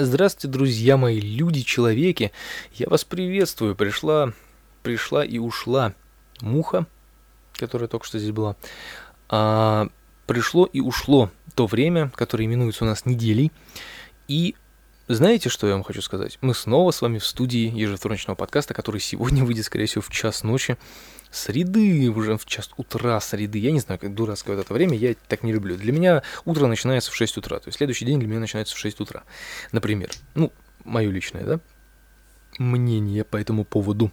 Здравствуйте, друзья мои, люди, человеки. Я вас приветствую. Пришла, пришла и ушла муха, которая только что здесь была. А, пришло и ушло то время, которое именуется у нас неделей. И знаете, что я вам хочу сказать? Мы снова с вами в студии ежевторничного подкаста, который сегодня выйдет, скорее всего, в час ночи. Среды, уже в час утра среды. Я не знаю, как дурацкое вот это время, я так не люблю. Для меня утро начинается в 6 утра. То есть следующий день для меня начинается в 6 утра. Например. Ну, мое личное, да? Мнение по этому поводу.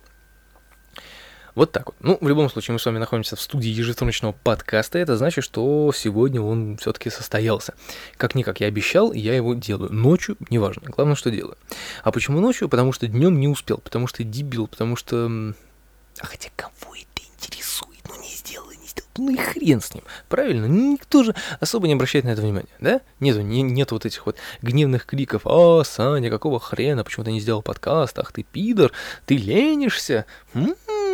Вот так вот. Ну, в любом случае, мы с вами находимся в студии ежевторничного подкаста. Это значит, что сегодня он все-таки состоялся. Как-никак я обещал, я его делаю. Ночью, неважно. Главное, что делаю. А почему ночью? Потому что днем не успел, потому что дебил, потому что... А хотя кого это интересует? Ну, не сделал не сделал. Ну и хрен с ним. Правильно? Никто же особо не обращает на это внимания, да? Нету, не, нет вот этих вот гневных криков. А, Саня, какого хрена? Почему ты не сделал подкаст? Ах ты пидор, ты ленишься? М-м-м.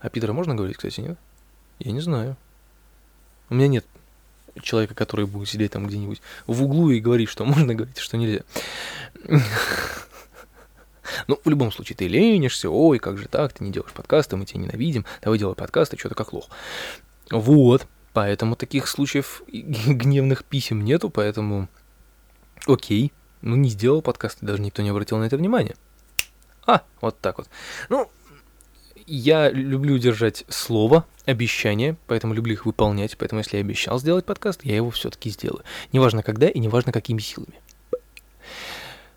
А Питера можно говорить, кстати, нет? Я не знаю. У меня нет человека, который будет сидеть там где-нибудь в углу и говорить, что можно говорить, что нельзя. Ну, в любом случае, ты ленишься, ой, как же так, ты не делаешь подкасты, мы тебя ненавидим, давай делай подкасты, что-то как лох. Вот, поэтому таких случаев гневных писем нету, поэтому окей, ну не сделал подкаст, даже никто не обратил на это внимание. А, вот так вот. Ну, я люблю держать слово, обещания, поэтому люблю их выполнять. Поэтому, если я обещал сделать подкаст, я его все-таки сделаю. Неважно когда и неважно какими силами.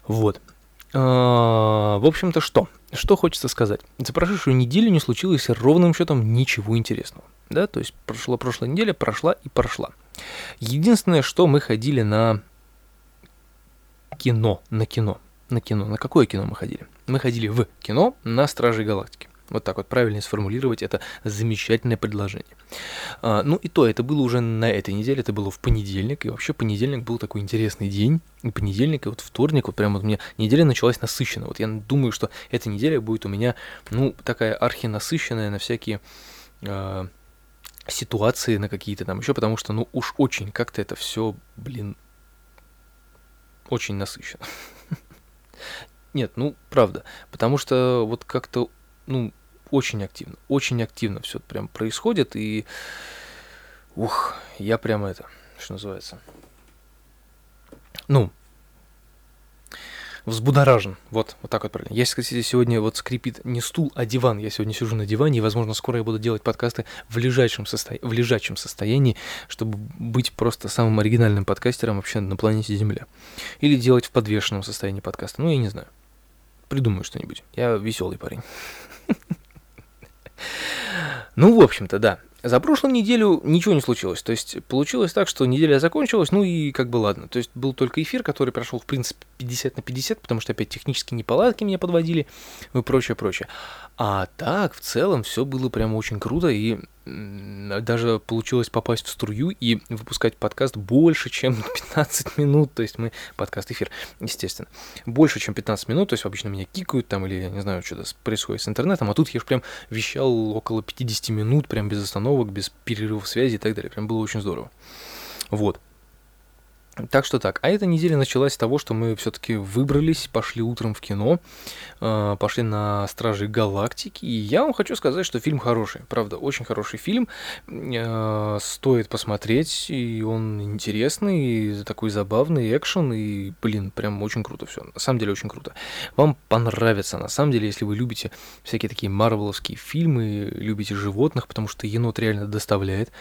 Вот. А, в общем-то, что? Что хочется сказать? За прошедшую неделю не случилось ровным счетом ничего интересного. Да, то есть прошла прошлая неделя, прошла и прошла. Единственное, что мы ходили на кино, на кино, на кино. На какое кино мы ходили? Мы ходили в кино на Стражей Галактики. Вот так вот правильно сформулировать это замечательное предложение. А, ну и то, это было уже на этой неделе, это было в понедельник, и вообще понедельник был такой интересный день, и понедельник, и вот вторник, вот прямо вот у меня неделя началась насыщенно. Вот я думаю, что эта неделя будет у меня, ну, такая архинасыщенная на всякие э, ситуации, на какие-то там еще, потому что, ну, уж очень как-то это все, блин, очень насыщенно. Нет, ну, правда. Потому что вот как-то ну, очень активно, очень активно все прям происходит, и ух, я прямо это, что называется, ну, взбудоражен. Вот, вот так вот правильно. Я, кстати, сегодня вот скрипит не стул, а диван. Я сегодня сижу на диване, и, возможно, скоро я буду делать подкасты в лежачем, состо... в лежачем состоянии, чтобы быть просто самым оригинальным подкастером вообще на планете Земля. Или делать в подвешенном состоянии подкаста. Ну, я не знаю. Придумаю что-нибудь. Я веселый парень. Ну, в общем-то, да. За прошлую неделю ничего не случилось. То есть получилось так, что неделя закончилась, ну и как бы ладно. То есть был только эфир, который прошел, в принципе, 50 на 50, потому что опять технические неполадки меня подводили и прочее, прочее. А так, в целом, все было прямо очень круто, и даже получилось попасть в струю и выпускать подкаст больше, чем 15 минут, то есть мы, подкаст-эфир, естественно, больше, чем 15 минут, то есть обычно меня кикают там, или, я не знаю, что-то происходит с интернетом, а тут я же прям вещал около 50 минут, прям без остановок, без перерывов связи и так далее, прям было очень здорово. Вот. Так что так. А эта неделя началась с того, что мы все-таки выбрались, пошли утром в кино, э, пошли на Стражи Галактики. И я вам хочу сказать, что фильм хороший. Правда, очень хороший фильм. Э, стоит посмотреть, и он интересный, и такой забавный экшен, и, блин, прям очень круто все. На самом деле очень круто. Вам понравится, на самом деле, если вы любите всякие такие марвеловские фильмы, любите животных, потому что енот реально доставляет.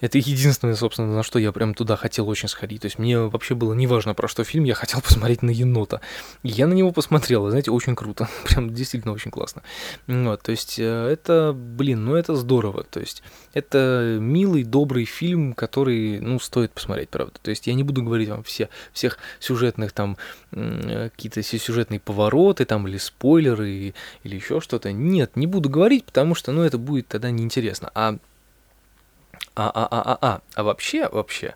Это единственное, собственно, на что я прям туда хотел очень сходить. То есть мне вообще было неважно, про что фильм, я хотел посмотреть на енота. И я на него посмотрел, и, знаете, очень круто. Прям действительно очень классно. Вот, то есть э, это, блин, ну это здорово. То есть это милый, добрый фильм, который, ну, стоит посмотреть, правда. То есть я не буду говорить вам все, всех сюжетных там, какие-то все сюжетные повороты там, или спойлеры, или еще что-то. Нет, не буду говорить, потому что, ну, это будет тогда неинтересно. А а, а, а, а, а, а вообще, вообще,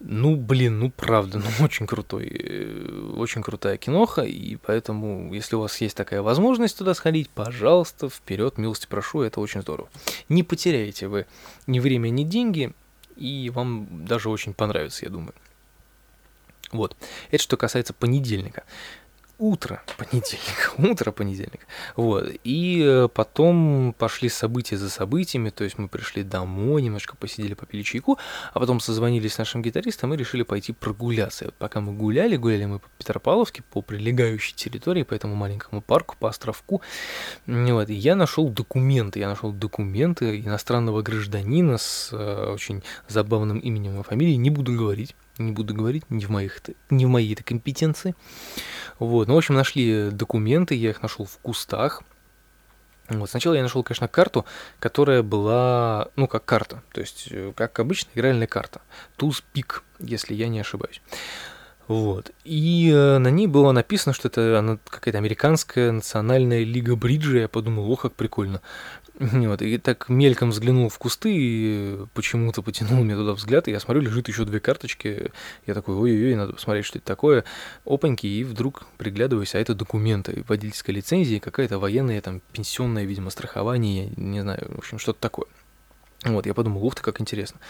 ну, блин, ну правда, ну очень крутой, э, очень крутая киноха, и поэтому, если у вас есть такая возможность туда сходить, пожалуйста, вперед, милости прошу, это очень здорово. Не потеряете вы ни время, ни деньги, и вам даже очень понравится, я думаю. Вот. Это что касается понедельника утро понедельника, утро понедельника. Вот. И э, потом пошли события за событиями, то есть мы пришли домой, немножко посидели, попили чайку, а потом созвонились с нашим гитаристом и решили пойти прогуляться. Вот пока мы гуляли, гуляли мы по Петропавловске, по прилегающей территории, по этому маленькому парку, по островку, вот, и я нашел документы, я нашел документы иностранного гражданина с э, очень забавным именем и фамилией, не буду говорить, не буду говорить, не в, моих, не в моей это компетенции. Вот. Ну, в общем, нашли документы, я их нашел в кустах. Вот. Сначала я нашел, конечно, карту, которая была, ну, как карта, то есть, э, как обычная игральная карта. Туз пик, если я не ошибаюсь. Вот. И э, на ней было написано, что это она какая-то американская национальная лига бриджа. Я подумал, ох, как прикольно. Вот, и так мельком взглянул в кусты, и почему-то потянул мне туда взгляд, и я смотрю, лежит еще две карточки. Я такой, ой-ой-ой, надо посмотреть, что это такое. Опаньки, и вдруг приглядываюсь, а это документы, водительская лицензия, какая-то военная, там, пенсионное, видимо, страхование, не знаю, в общем, что-то такое. Вот, я подумал, ух ты, как интересно.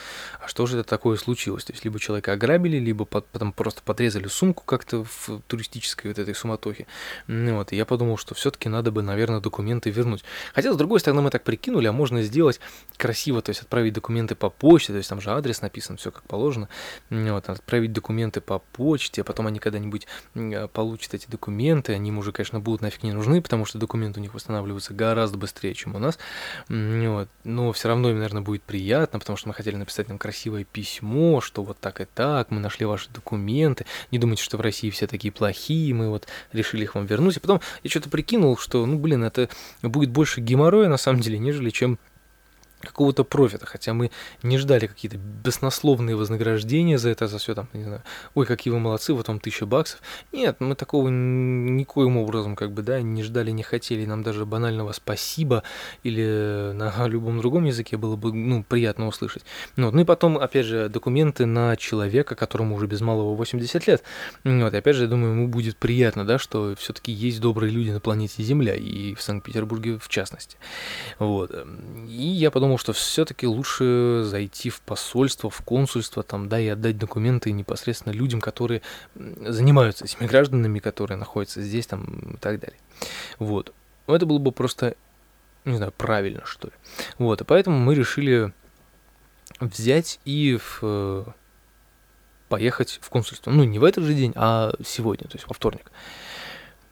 А что же это такое случилось? То есть, либо человека ограбили, либо потом просто подрезали сумку как-то в туристической вот этой суматохе. Вот, и я подумал, что все-таки надо бы, наверное, документы вернуть. Хотя, с другой стороны, мы так прикинули, а можно сделать красиво, то есть отправить документы по почте, то есть там же адрес написан, все как положено. Вот, отправить документы по почте, а потом они когда-нибудь получат эти документы, они им уже, конечно, будут нафиг не нужны, потому что документы у них восстанавливаются гораздо быстрее, чем у нас. Вот, но все равно им, наверное, наверное, будет приятно, потому что мы хотели написать нам красивое письмо, что вот так и так, мы нашли ваши документы, не думайте, что в России все такие плохие, мы вот решили их вам вернуть. И потом я что-то прикинул, что, ну, блин, это будет больше геморроя, на самом деле, нежели чем какого-то профита, хотя мы не ждали какие-то баснословные вознаграждения за это, за все там, не знаю, ой, какие вы молодцы, вот вам тысяча баксов. Нет, мы такого никоим образом, как бы, да, не ждали, не хотели, нам даже банального спасибо или на любом другом языке было бы, ну, приятно услышать. Ну, вот. ну и потом, опять же, документы на человека, которому уже без малого 80 лет. Вот, и опять же, я думаю, ему будет приятно, да, что все-таки есть добрые люди на планете Земля, и в Санкт-Петербурге в частности. Вот. И я подумал, подумал, что все-таки лучше зайти в посольство, в консульство, там, да, и отдать документы непосредственно людям, которые занимаются этими гражданами, которые находятся здесь, там, и так далее. Вот. Это было бы просто, не знаю, правильно, что ли. Вот, и поэтому мы решили взять и в, э, поехать в консульство. Ну, не в этот же день, а сегодня, то есть во вторник.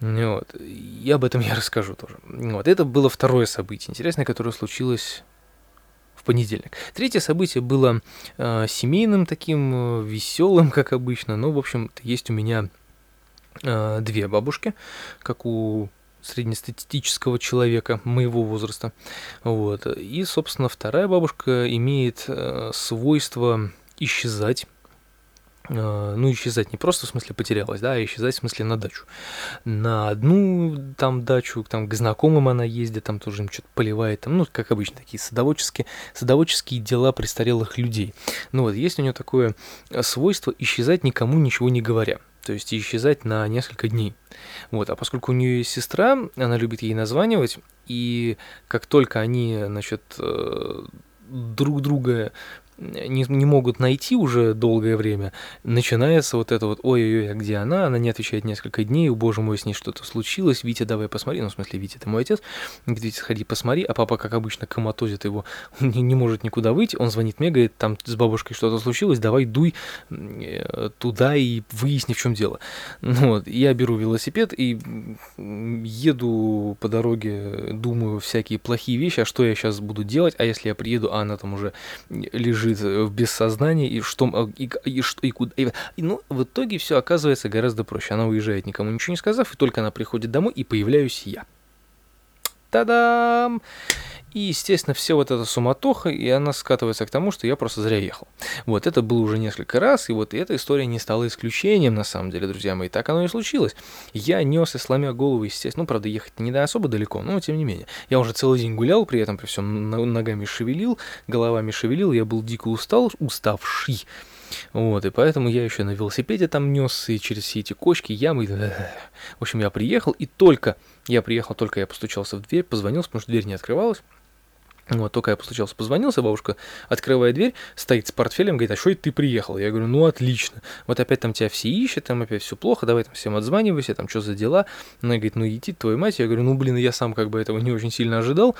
Вот. И об этом я расскажу тоже. Вот. Это было второе событие интересное, которое случилось понедельник. Третье событие было э, семейным таким, э, веселым, как обычно, но, в общем есть у меня э, две бабушки, как у среднестатистического человека моего возраста. Вот. И, собственно, вторая бабушка имеет э, свойство исчезать ну, исчезать не просто в смысле потерялась, да, а исчезать в смысле на дачу. На одну там дачу, там к знакомым она ездит, там тоже им что-то поливает, там, ну, как обычно, такие садоводческие, садоводческие дела престарелых людей. Ну вот, есть у нее такое свойство исчезать никому ничего не говоря. То есть исчезать на несколько дней. Вот. А поскольку у нее есть сестра, она любит ей названивать, и как только они, значит, э, друг друга не, не могут найти уже долгое время, начинается вот это вот «Ой-ой-ой, а где она?» Она не отвечает несколько дней, «Боже мой, с ней что-то случилось, Витя, давай посмотри». Ну, в смысле, Витя, это мой отец. Говорит, Витя, сходи, посмотри. А папа, как обычно, коматозит его, он не, не может никуда выйти. Он звонит мне, говорит, там с бабушкой что-то случилось, давай дуй э, туда и выясни, в чем дело. Ну, вот, я беру велосипед и еду по дороге, думаю всякие плохие вещи, а что я сейчас буду делать, а если я приеду, а она там уже лежит лежит в бессознании, и что, а, и, и, что, и куда. И, ну, в итоге все оказывается гораздо проще. Она уезжает, никому ничего не сказав, и только она приходит домой, и появляюсь я. Та-дам! И, естественно, все вот эта суматоха, и она скатывается к тому, что я просто зря ехал. Вот, это было уже несколько раз, и вот эта история не стала исключением, на самом деле, друзья мои. Так оно и случилось. Я нес и сломя голову, естественно, ну, правда, ехать не до особо далеко, но тем не менее. Я уже целый день гулял, при этом при всем ногами шевелил, головами шевелил, я был дико устал, уставший. Вот, и поэтому я еще на велосипеде там нес, и через все эти кочки, ямы. В общем, я приехал, и только я приехал, только я постучался в дверь, позвонил, потому что дверь не открывалась. Вот, только я постучался, позвонился, бабушка, открывая дверь, стоит с портфелем, говорит, а что это ты приехал? Я говорю, ну, отлично. Вот опять там тебя все ищут, там опять все плохо, давай там всем отзванивайся, там что за дела? Она говорит, ну, иди, твою мать. Я говорю, ну, блин, я сам как бы этого не очень сильно ожидал,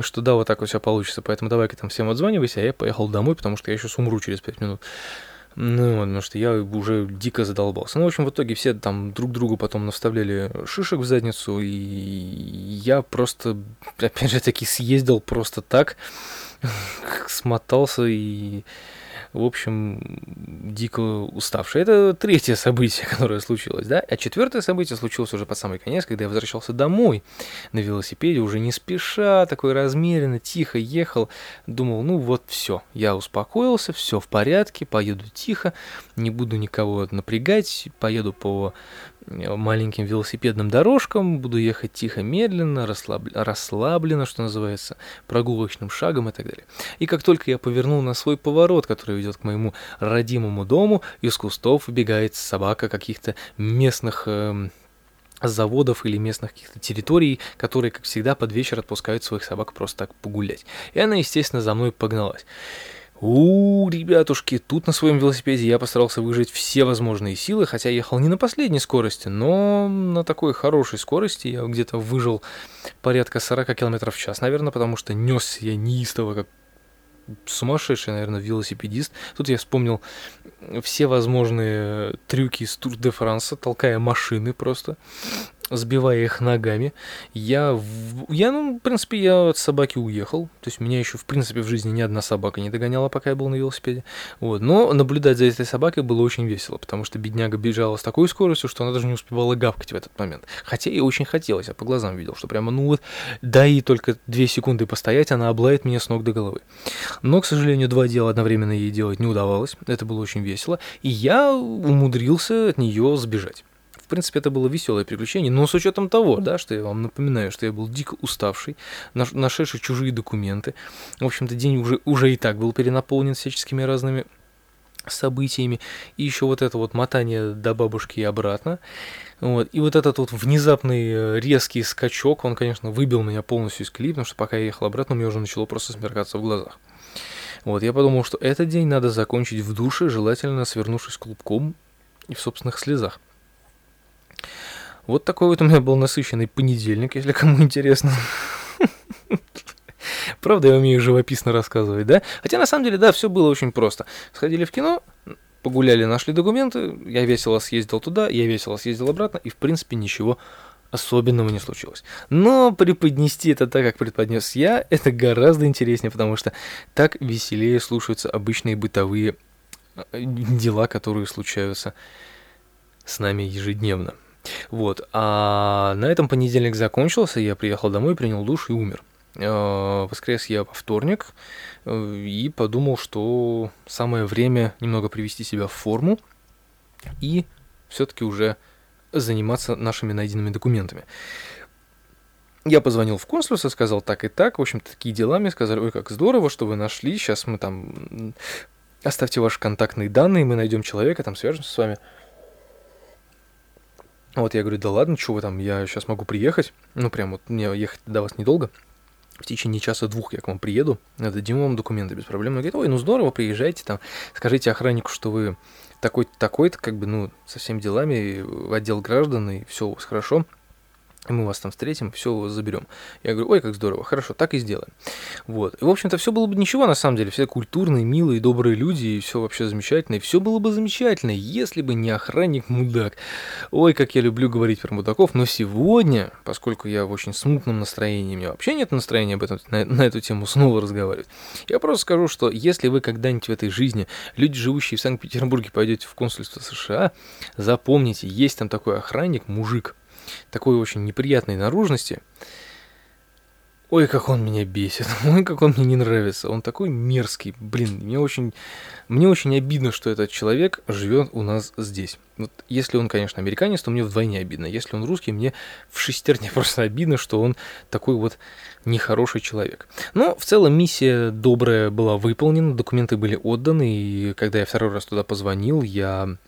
что да, вот так вот все получится, поэтому давай-ка там всем отзванивайся, а я поехал домой, потому что я сейчас умру через пять минут. Ну, потому что я уже дико задолбался. Ну, в общем, в итоге все там друг другу потом наставляли шишек в задницу, и я просто, опять же таки, съездил просто так, смотался и в общем, дико уставший. Это третье событие, которое случилось, да? А четвертое событие случилось уже под самый конец, когда я возвращался домой на велосипеде, уже не спеша, такой размеренно, тихо ехал. Думал, ну вот все, я успокоился, все в порядке, поеду тихо, не буду никого напрягать, поеду по маленьким велосипедным дорожкам, буду ехать тихо, медленно, расслаб... расслабленно, что называется, прогулочным шагом и так далее. И как только я повернул на свой поворот, который ведет к моему родимому дому, из кустов выбегает собака каких-то местных... Э, заводов или местных каких-то территорий, которые, как всегда, под вечер отпускают своих собак просто так погулять. И она, естественно, за мной погналась. У, ребятушки, тут на своем велосипеде я постарался выжить все возможные силы, хотя ехал не на последней скорости, но на такой хорошей скорости я где-то выжил порядка 40 км в час, наверное, потому что нес я неистово, как сумасшедший, наверное, велосипедист. Тут я вспомнил все возможные трюки из Тур де Франса, толкая машины просто сбивая их ногами. Я, я, ну, в принципе, я от собаки уехал. То есть меня еще, в принципе, в жизни ни одна собака не догоняла, пока я был на велосипеде. Вот. Но наблюдать за этой собакой было очень весело, потому что бедняга бежала с такой скоростью, что она даже не успевала гавкать в этот момент. Хотя и очень хотелось, я по глазам видел, что прямо, ну вот, да и только две секунды постоять, она облает меня с ног до головы. Но, к сожалению, два дела одновременно ей делать не удавалось. Это было очень весело. И я умудрился от нее сбежать принципе, это было веселое приключение, но с учетом того, да, что я вам напоминаю, что я был дико уставший, нашедший чужие документы. В общем-то, день уже, уже и так был перенаполнен всяческими разными событиями, и еще вот это вот мотание до бабушки и обратно. Вот. И вот этот вот внезапный э, резкий скачок, он, конечно, выбил меня полностью из клипа, потому что пока я ехал обратно, мне уже начало просто смеркаться в глазах. Вот, я подумал, что этот день надо закончить в душе, желательно свернувшись клубком и в собственных слезах. Вот такой вот у меня был насыщенный понедельник, если кому интересно. Правда, я умею живописно рассказывать, да? Хотя на самом деле, да, все было очень просто. Сходили в кино, погуляли, нашли документы, я весело съездил туда, я весело съездил обратно, и в принципе ничего особенного не случилось. Но преподнести это так, как преподнес я, это гораздо интереснее, потому что так веселее слушаются обычные бытовые э, дела, которые случаются с нами ежедневно. Вот. А на этом понедельник закончился, я приехал домой, принял душ и умер. А, воскрес я во вторник э, и подумал, что самое время немного привести себя в форму и все-таки уже заниматься нашими найденными документами. Я позвонил в консульство, сказал так и так, в общем такие дела мне сказали, ой, как здорово, что вы нашли, сейчас мы там, оставьте ваши контактные данные, мы найдем человека, там свяжемся с вами. Вот я говорю, да ладно, что вы там, я сейчас могу приехать. Ну, прям вот мне ехать до вас недолго. В течение часа-двух я к вам приеду, дадим вам документы без проблем. Он говорит, ой, ну здорово, приезжайте там, скажите охраннику, что вы такой-то, такой-то, как бы, ну, со всеми делами в отдел граждан, и все у вас хорошо мы вас там встретим, все заберем. Я говорю, ой, как здорово, хорошо, так и сделаем. Вот. И, в общем-то, все было бы ничего, на самом деле. Все культурные, милые, добрые люди, и все вообще замечательно. И все было бы замечательно, если бы не охранник-мудак. Ой, как я люблю говорить про мудаков. Но сегодня, поскольку я в очень смутном настроении, у меня вообще нет настроения об этом, на, на эту тему снова разговаривать, я просто скажу, что если вы когда-нибудь в этой жизни, люди, живущие в Санкт-Петербурге, пойдете в консульство США, запомните, есть там такой охранник, мужик, такой очень неприятной наружности. Ой, как он меня бесит. Ой, как он мне не нравится. Он такой мерзкий. Блин, мне очень, мне очень обидно, что этот человек живет у нас здесь. Вот если он, конечно, американец, то мне вдвойне обидно. Если он русский, мне в шестерне просто обидно, что он такой вот нехороший человек. Но в целом миссия добрая была выполнена, документы были отданы, и когда я второй раз туда позвонил, я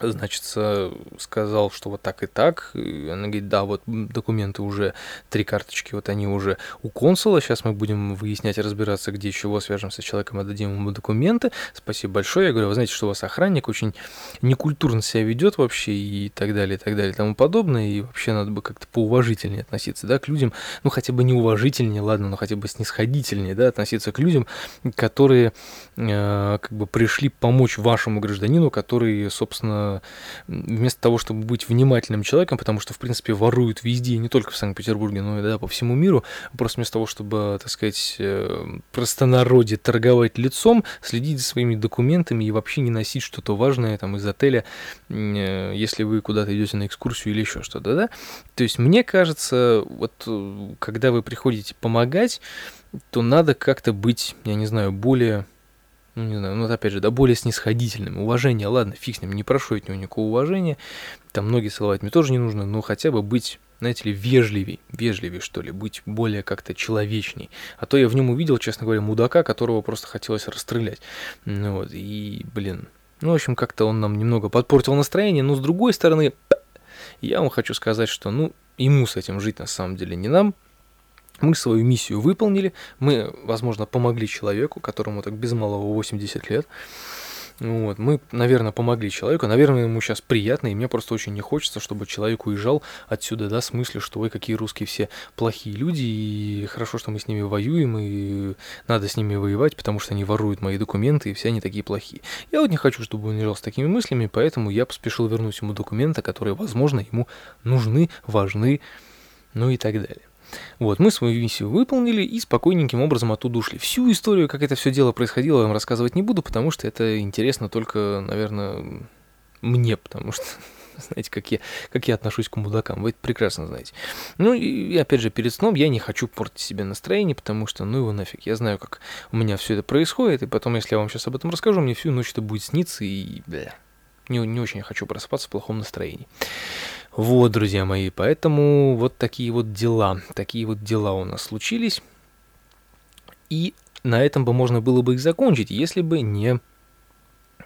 значит, сказал, что вот так и так. И она говорит, да, вот документы уже, три карточки, вот они уже у консула. Сейчас мы будем выяснять, разбираться, где чего, свяжемся с человеком, отдадим ему документы. Спасибо большое. Я говорю, вы знаете, что у вас охранник очень некультурно себя ведет вообще и так далее, и так далее, и тому подобное. И вообще надо бы как-то поуважительнее относиться, да, к людям, ну, хотя бы неуважительнее, ладно, но хотя бы снисходительнее, да, относиться к людям, которые э, как бы пришли помочь вашему гражданину, который, собственно, вместо того, чтобы быть внимательным человеком, потому что, в принципе, воруют везде, не только в Санкт-Петербурге, но и да, по всему миру, просто вместо того, чтобы, так сказать, э, простонародье торговать лицом, следить за своими документами и вообще не носить что-то важное там из отеля, э, если вы куда-то идете на экскурсию или еще что-то, да? То есть, мне кажется, вот э, когда вы приходите помогать, то надо как-то быть, я не знаю, более ну, не знаю, ну, опять же, да, более снисходительным. Уважение, ладно, фиг с ним, не прошу от него никакого уважения. Там ноги целовать мне тоже не нужно, но хотя бы быть, знаете ли, вежливей, вежливей, что ли, быть более как-то человечней. А то я в нем увидел, честно говоря, мудака, которого просто хотелось расстрелять. Ну, вот, и, блин, ну, в общем, как-то он нам немного подпортил настроение, но с другой стороны, я вам хочу сказать, что, ну, ему с этим жить на самом деле не нам, мы свою миссию выполнили, мы, возможно, помогли человеку, которому так без малого 80 лет. Вот, мы, наверное, помогли человеку, наверное, ему сейчас приятно, и мне просто очень не хочется, чтобы человек уезжал отсюда, да, с мыслью, что ой, какие русские все плохие люди, и хорошо, что мы с ними воюем, и надо с ними воевать, потому что они воруют мои документы, и все они такие плохие. Я вот не хочу, чтобы он уезжал с такими мыслями, поэтому я поспешил вернуть ему документы, которые, возможно, ему нужны, важны, ну и так далее. Вот, мы свою миссию выполнили и спокойненьким образом оттуда ушли. Всю историю, как это все дело происходило, я вам рассказывать не буду, потому что это интересно только, наверное, мне, потому что знаете, как я, как я отношусь к мудакам, вы это прекрасно знаете. Ну и опять же, перед сном я не хочу портить себе настроение, потому что, ну его нафиг, я знаю, как у меня все это происходит, и потом, если я вам сейчас об этом расскажу, мне всю ночь это будет сниться, и, бля, не, не очень хочу просыпаться в плохом настроении. Вот, друзья мои, поэтому вот такие вот дела, такие вот дела у нас случились. И на этом бы можно было бы их закончить, если бы не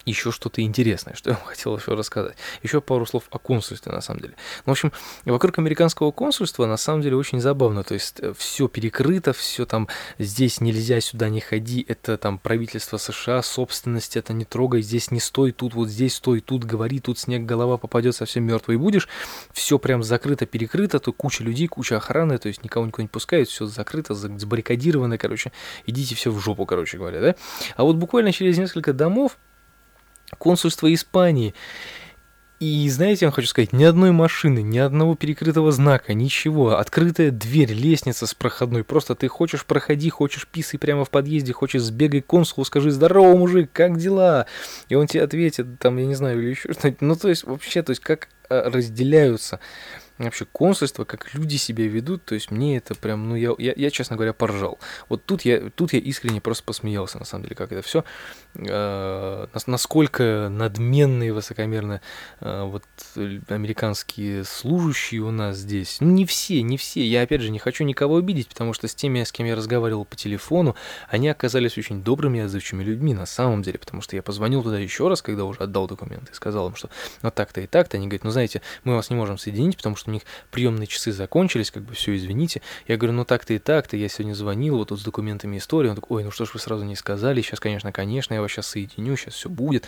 еще что-то интересное, что я вам хотел еще рассказать. Еще пару слов о консульстве, на самом деле. Ну, в общем, вокруг американского консульства, на самом деле, очень забавно. То есть, э, все перекрыто, все там, здесь нельзя, сюда не ходи, это там правительство США, собственность, это не трогай, здесь не стой, тут вот здесь стой, тут говори, тут снег, голова попадет, совсем мертвый будешь. Все прям закрыто, перекрыто, то куча людей, куча охраны, то есть никого никуда не пускают, все закрыто, забаррикадировано, короче, идите все в жопу, короче говоря, да. А вот буквально через несколько домов консульство Испании. И знаете, я вам хочу сказать, ни одной машины, ни одного перекрытого знака, ничего. Открытая дверь, лестница с проходной. Просто ты хочешь проходи, хочешь писай прямо в подъезде, хочешь сбегай к консулу, скажи «Здорово, мужик, как дела?» И он тебе ответит, там, я не знаю, или еще что-нибудь. Ну, то есть, вообще, то есть, как э, разделяются вообще консульство, как люди себя ведут, то есть мне это прям, ну я, я, я честно говоря, поржал. Вот тут я, тут я искренне просто посмеялся, на самом деле, как это все, э, насколько надменные, высокомерно э, вот американские служащие у нас здесь. Ну не все, не все. Я опять же не хочу никого обидеть, потому что с теми, с кем я разговаривал по телефону, они оказались очень добрыми и отзывчивыми людьми на самом деле, потому что я позвонил туда еще раз, когда уже отдал документы, и сказал им, что вот так-то и так-то. Они говорят, ну знаете, мы вас не можем соединить, потому что у них приемные часы закончились, как бы все, извините. Я говорю, ну так-то и так-то, я сегодня звонил, вот тут с документами истории. Он такой, ой, ну что ж вы сразу не сказали, сейчас, конечно, конечно, я вас сейчас соединю, сейчас все будет.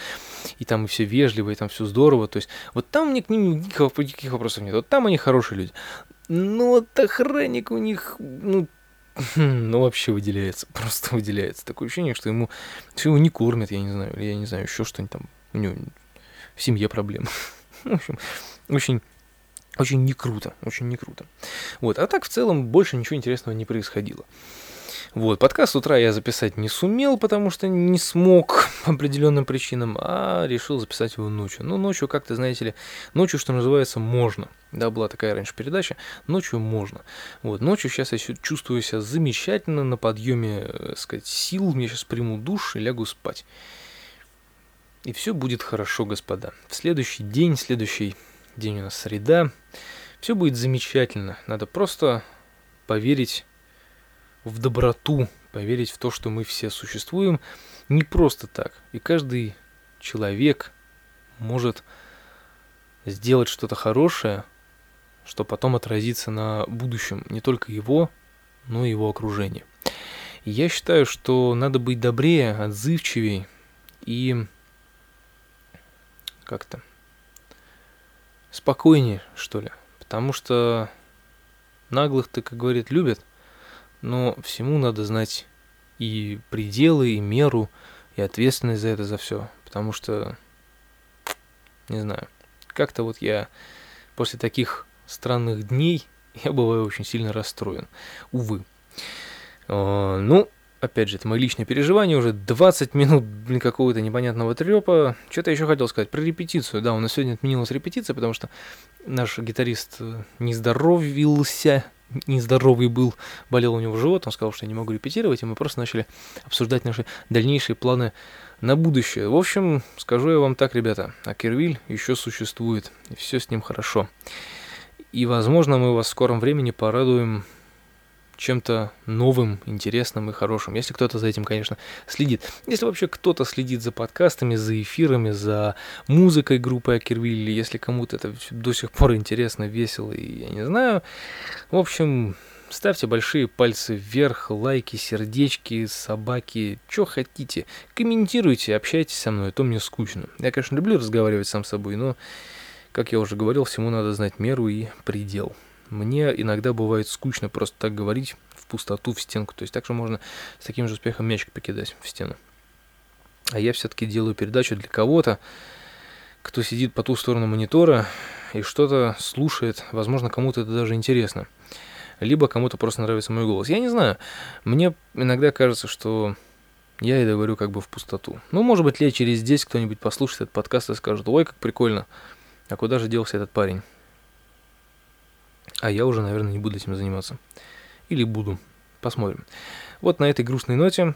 И там и все вежливо, и там все здорово. То есть вот там мне к ним никаких, никаких вопросов нет. Вот там они хорошие люди. Но вот охранник у них, ну, ну, вообще выделяется, просто выделяется. Такое ощущение, что ему все его не кормят, я не знаю, или я не знаю, еще что-нибудь там, у него в семье проблемы. В общем, очень очень не круто, очень не круто. Вот, а так в целом больше ничего интересного не происходило. Вот, подкаст утра я записать не сумел, потому что не смог по определенным причинам, а решил записать его ночью. Ну, ночью, как-то, знаете ли, ночью, что называется, можно. Да, была такая раньше передача, ночью можно. Вот, ночью сейчас я чувствую себя замечательно, на подъеме, так э, сказать, сил, мне сейчас приму душ и лягу спать. И все будет хорошо, господа. В следующий день, следующий день у нас среда. Все будет замечательно. Надо просто поверить в доброту, поверить в то, что мы все существуем не просто так. И каждый человек может сделать что-то хорошее, что потом отразится на будущем не только его, но и его окружения. Я считаю, что надо быть добрее, отзывчивее и как-то спокойнее, что ли. Потому что наглых-то, как говорит, любят, но всему надо знать и пределы, и меру, и ответственность за это, за все. Потому что, не знаю, как-то вот я после таких странных дней, я бываю очень сильно расстроен. Увы. А, ну, опять же, это мои личные переживания, уже 20 минут, блин, какого-то непонятного трепа. Что-то еще хотел сказать про репетицию. Да, у нас сегодня отменилась репетиция, потому что наш гитарист не здоровился, нездоровый был, болел у него живот, он сказал, что я не могу репетировать, и мы просто начали обсуждать наши дальнейшие планы на будущее. В общем, скажу я вам так, ребята, Акервиль еще существует, и все с ним хорошо. И, возможно, мы вас в скором времени порадуем чем-то новым, интересным и хорошим. Если кто-то за этим, конечно, следит. Если вообще кто-то следит за подкастами, за эфирами, за музыкой группы Акервилли, если кому-то это до сих пор интересно, весело и я не знаю. В общем, ставьте большие пальцы вверх, лайки, сердечки, собаки, что хотите. Комментируйте, общайтесь со мной, а то мне скучно. Я, конечно, люблю разговаривать сам с собой, но, как я уже говорил, всему надо знать меру и предел. Мне иногда бывает скучно просто так говорить в пустоту, в стенку. То есть так же можно с таким же успехом мячик покидать в стену. А я все-таки делаю передачу для кого-то, кто сидит по ту сторону монитора и что-то слушает. Возможно, кому-то это даже интересно. Либо кому-то просто нравится мой голос. Я не знаю. Мне иногда кажется, что я это говорю как бы в пустоту. Ну, может быть, лет через 10 кто-нибудь послушает этот подкаст и скажет, ой, как прикольно. А куда же делся этот парень? А я уже, наверное, не буду этим заниматься. Или буду. Посмотрим. Вот на этой грустной ноте,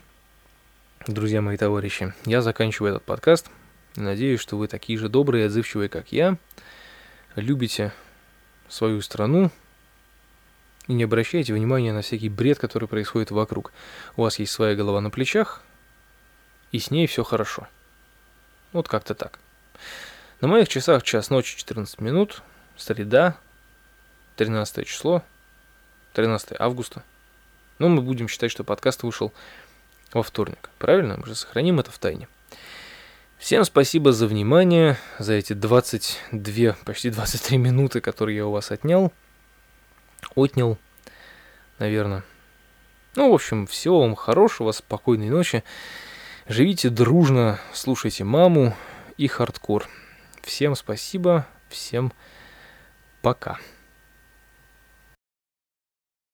друзья мои товарищи, я заканчиваю этот подкаст. Надеюсь, что вы такие же добрые и отзывчивые, как я. Любите свою страну и не обращайте внимания на всякий бред, который происходит вокруг. У вас есть своя голова на плечах, и с ней все хорошо. Вот как-то так. На моих часах час ночи 14 минут, среда, 13 число, 13 августа. Но мы будем считать, что подкаст вышел во вторник. Правильно? Мы же сохраним это в тайне. Всем спасибо за внимание, за эти 22, почти 23 минуты, которые я у вас отнял. Отнял, наверное. Ну, в общем, всего вам хорошего, спокойной ночи. Живите дружно, слушайте маму и хардкор. Всем спасибо, всем пока.